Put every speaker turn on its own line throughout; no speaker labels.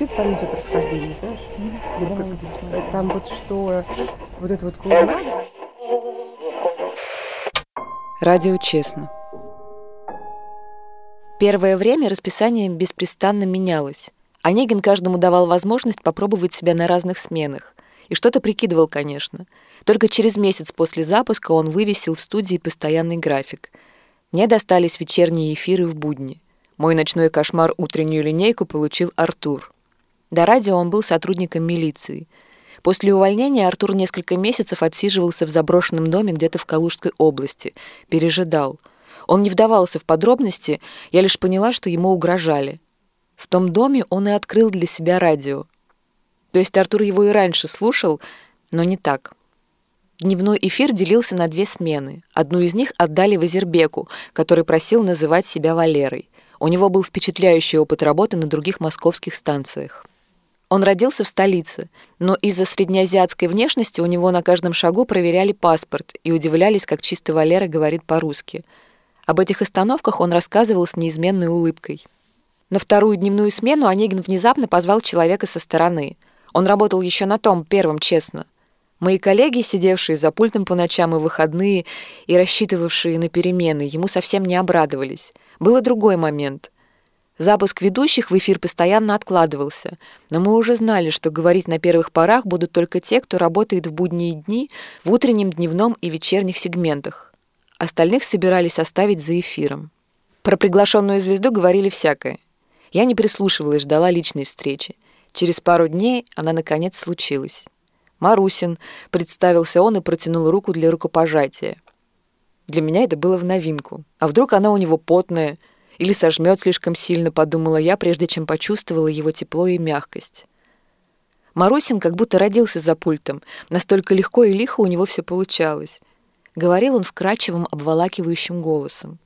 где-то там идет расхождение, знаешь?
Я не пересмотрела.
Там вот что, вот это вот клоунада.
Радио «Честно». Первое время расписание беспрестанно менялось. Онегин каждому давал возможность попробовать себя на разных сменах. И что-то прикидывал, конечно. Только через месяц после запуска он вывесил в студии постоянный график. Мне достались вечерние эфиры в будни. Мой ночной кошмар утреннюю линейку получил Артур. До радио он был сотрудником милиции. После увольнения Артур несколько месяцев отсиживался в заброшенном доме где-то в Калужской области. Пережидал. Он не вдавался в подробности, я лишь поняла, что ему угрожали. В том доме он и открыл для себя радио. То есть Артур его и раньше слушал, но не так. Дневной эфир делился на две смены. Одну из них отдали Вазербеку, который просил называть себя Валерой. У него был впечатляющий опыт работы на других московских станциях. Он родился в столице, но из-за среднеазиатской внешности у него на каждом шагу проверяли паспорт и удивлялись, как чистый Валера говорит по-русски. Об этих остановках он рассказывал с неизменной улыбкой. На вторую дневную смену Онегин внезапно позвал человека со стороны. Он работал еще на том, первом, честно. Мои коллеги, сидевшие за пультом по ночам и выходные и рассчитывавшие на перемены, ему совсем не обрадовались. Был и другой момент. Запуск ведущих в эфир постоянно откладывался, но мы уже знали, что говорить на первых порах будут только те, кто работает в будние дни, в утреннем, дневном и вечерних сегментах. Остальных собирались оставить за эфиром. Про приглашенную звезду говорили всякое. Я не прислушивалась, ждала личной встречи. Через пару дней она, наконец, случилась. «Марусин», — представился он и протянул руку для рукопожатия. Для меня это было в новинку. А вдруг она у него потная или сожмет слишком сильно, подумала я, прежде чем почувствовала его тепло и мягкость. Марусин как будто родился за пультом. Настолько легко и лихо у него все получалось. Говорил он вкрадчивым, обволакивающим голосом.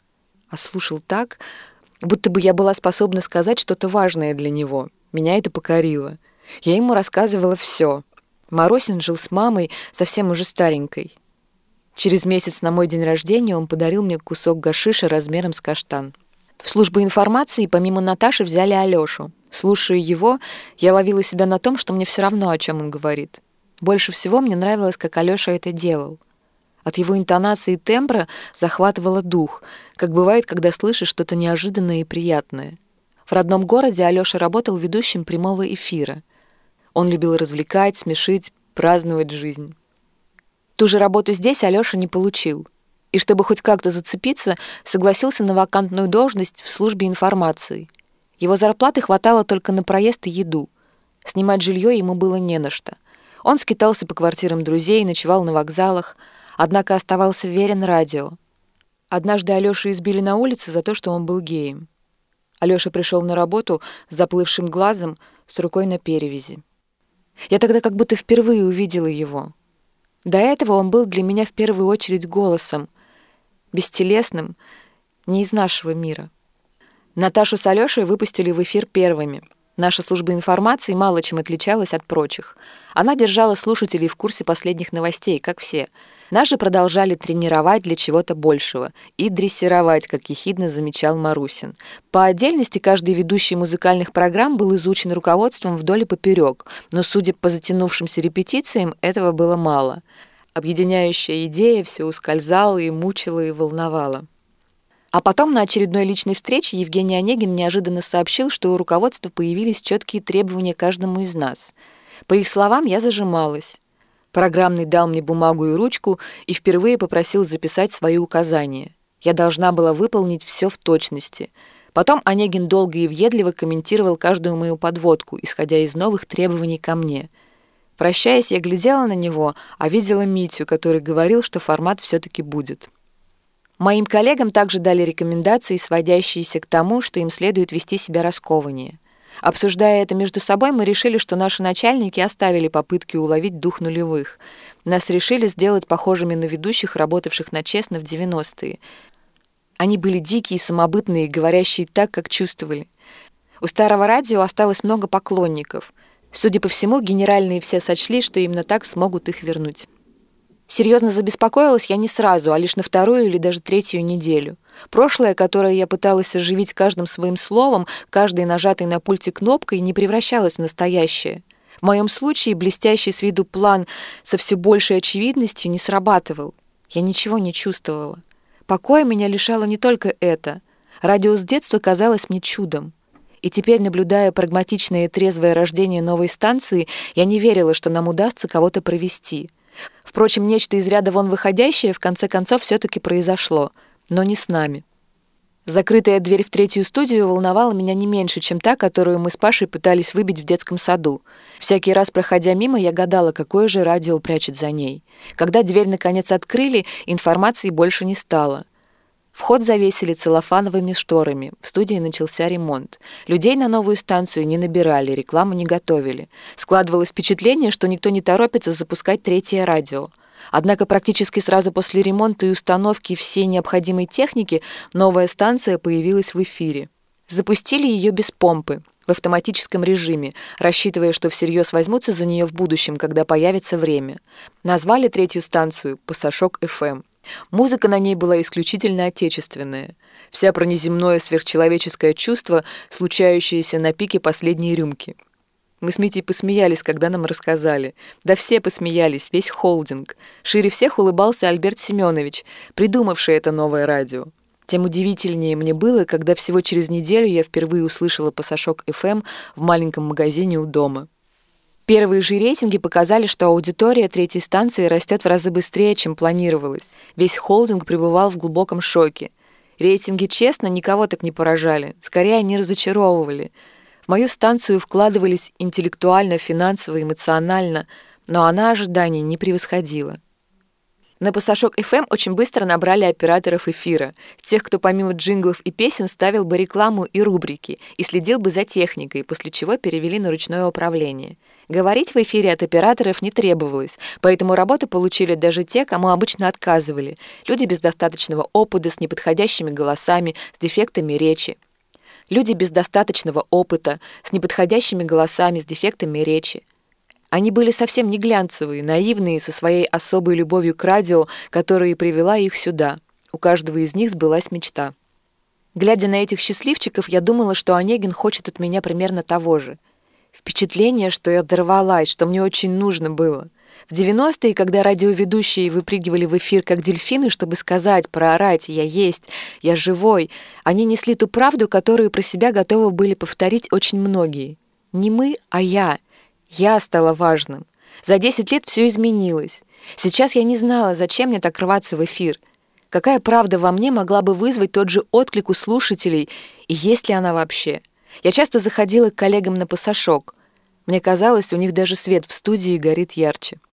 А слушал так, будто бы я была способна сказать что-то важное для него. Меня это покорило. Я ему рассказывала все. Марусин жил с мамой, совсем уже старенькой. Через месяц на мой день рождения он подарил мне кусок гашиша размером с каштан. В службу информации помимо Наташи взяли Алёшу. Слушая его, я ловила себя на том, что мне все равно, о чем он говорит. Больше всего мне нравилось, как Алёша это делал. От его интонации и тембра захватывало дух, как бывает, когда слышишь что-то неожиданное и приятное. В родном городе Алёша работал ведущим прямого эфира. Он любил развлекать, смешить, праздновать жизнь. Ту же работу здесь Алёша не получил. И чтобы хоть как-то зацепиться, согласился на вакантную должность в службе информации. Его зарплаты хватало только на проезд и еду. Снимать жилье ему было не на что. Он скитался по квартирам друзей, ночевал на вокзалах, однако оставался верен радио. Однажды Алёшу избили на улице за то, что он был геем. Алёша пришел на работу с заплывшим глазом, с рукой на перевязи. Я тогда как будто впервые увидела его — до этого он был для меня в первую очередь голосом, бестелесным, не из нашего мира. Наташу с Алёшей выпустили в эфир первыми. Наша служба информации мало чем отличалась от прочих. Она держала слушателей в курсе последних новостей, как все — Наши продолжали тренировать для чего-то большего и дрессировать, как ехидно замечал Марусин. По отдельности каждый ведущий музыкальных программ был изучен руководством вдоль и поперек, но, судя по затянувшимся репетициям, этого было мало. Объединяющая идея все ускользала и мучила и волновала. А потом на очередной личной встрече Евгений Онегин неожиданно сообщил, что у руководства появились четкие требования каждому из нас. По их словам, я зажималась. Программный дал мне бумагу и ручку и впервые попросил записать свои указания. Я должна была выполнить все в точности. Потом Онегин долго и въедливо комментировал каждую мою подводку, исходя из новых требований ко мне. Прощаясь, я глядела на него, а видела Митю, который говорил, что формат все-таки будет. Моим коллегам также дали рекомендации, сводящиеся к тому, что им следует вести себя раскованнее. Обсуждая это между собой, мы решили, что наши начальники оставили попытки уловить дух нулевых. Нас решили сделать похожими на ведущих, работавших на честно в 90-е. Они были дикие, самобытные, говорящие так, как чувствовали. У старого радио осталось много поклонников. Судя по всему, генеральные все сочли, что именно так смогут их вернуть. Серьезно забеспокоилась я не сразу, а лишь на вторую или даже третью неделю — Прошлое, которое я пыталась оживить каждым своим словом, каждой нажатой на пульте кнопкой, не превращалось в настоящее. В моем случае блестящий с виду план со все большей очевидностью не срабатывал. Я ничего не чувствовала. Покоя меня лишало не только это. Радио с детства казалось мне чудом. И теперь, наблюдая прагматичное и трезвое рождение новой станции, я не верила, что нам удастся кого-то провести. Впрочем, нечто из ряда вон выходящее в конце концов все-таки произошло, но не с нами. Закрытая дверь в третью студию волновала меня не меньше, чем та, которую мы с Пашей пытались выбить в детском саду. Всякий раз, проходя мимо, я гадала, какое же радио прячет за ней. Когда дверь наконец открыли, информации больше не стало — Вход завесили целлофановыми шторами. В студии начался ремонт. Людей на новую станцию не набирали, рекламу не готовили. Складывалось впечатление, что никто не торопится запускать третье радио. Однако практически сразу после ремонта и установки всей необходимой техники новая станция появилась в эфире. Запустили ее без помпы, в автоматическом режиме, рассчитывая, что всерьез возьмутся за нее в будущем, когда появится время. Назвали третью станцию «Пассажок-ФМ». Музыка на ней была исключительно отечественная. Вся про неземное сверхчеловеческое чувство, случающееся на пике последней рюмки. Мы с Митей посмеялись, когда нам рассказали. Да все посмеялись, весь холдинг. Шире всех улыбался Альберт Семенович, придумавший это новое радио. Тем удивительнее мне было, когда всего через неделю я впервые услышала «Пасашок FM в маленьком магазине у дома. Первые же рейтинги показали, что аудитория третьей станции растет в разы быстрее, чем планировалось. Весь холдинг пребывал в глубоком шоке. Рейтинги, честно, никого так не поражали. Скорее, они разочаровывали. В мою станцию вкладывались интеллектуально, финансово, эмоционально, но она ожиданий не превосходила. На Пасашок FM очень быстро набрали операторов эфира, тех, кто помимо джинглов и песен ставил бы рекламу и рубрики и следил бы за техникой, после чего перевели на ручное управление – Говорить в эфире от операторов не требовалось, поэтому работу получили даже те, кому обычно отказывали. Люди без достаточного опыта, с неподходящими голосами, с дефектами речи. Люди без достаточного опыта, с неподходящими голосами, с дефектами речи. Они были совсем не глянцевые, наивные, со своей особой любовью к радио, которая и привела их сюда. У каждого из них сбылась мечта. Глядя на этих счастливчиков, я думала, что Онегин хочет от меня примерно того же — Впечатление, что я дорвалась, что мне очень нужно было. В 90-е, когда радиоведущие выпрыгивали в эфир как дельфины, чтобы сказать, проорать «я есть», «я живой», они несли ту правду, которую про себя готовы были повторить очень многие. Не мы, а я. Я стала важным. За 10 лет все изменилось. Сейчас я не знала, зачем мне так рваться в эфир. Какая правда во мне могла бы вызвать тот же отклик у слушателей, и есть ли она вообще? Я часто заходила к коллегам на пасашок. Мне казалось, у них даже свет в студии горит ярче.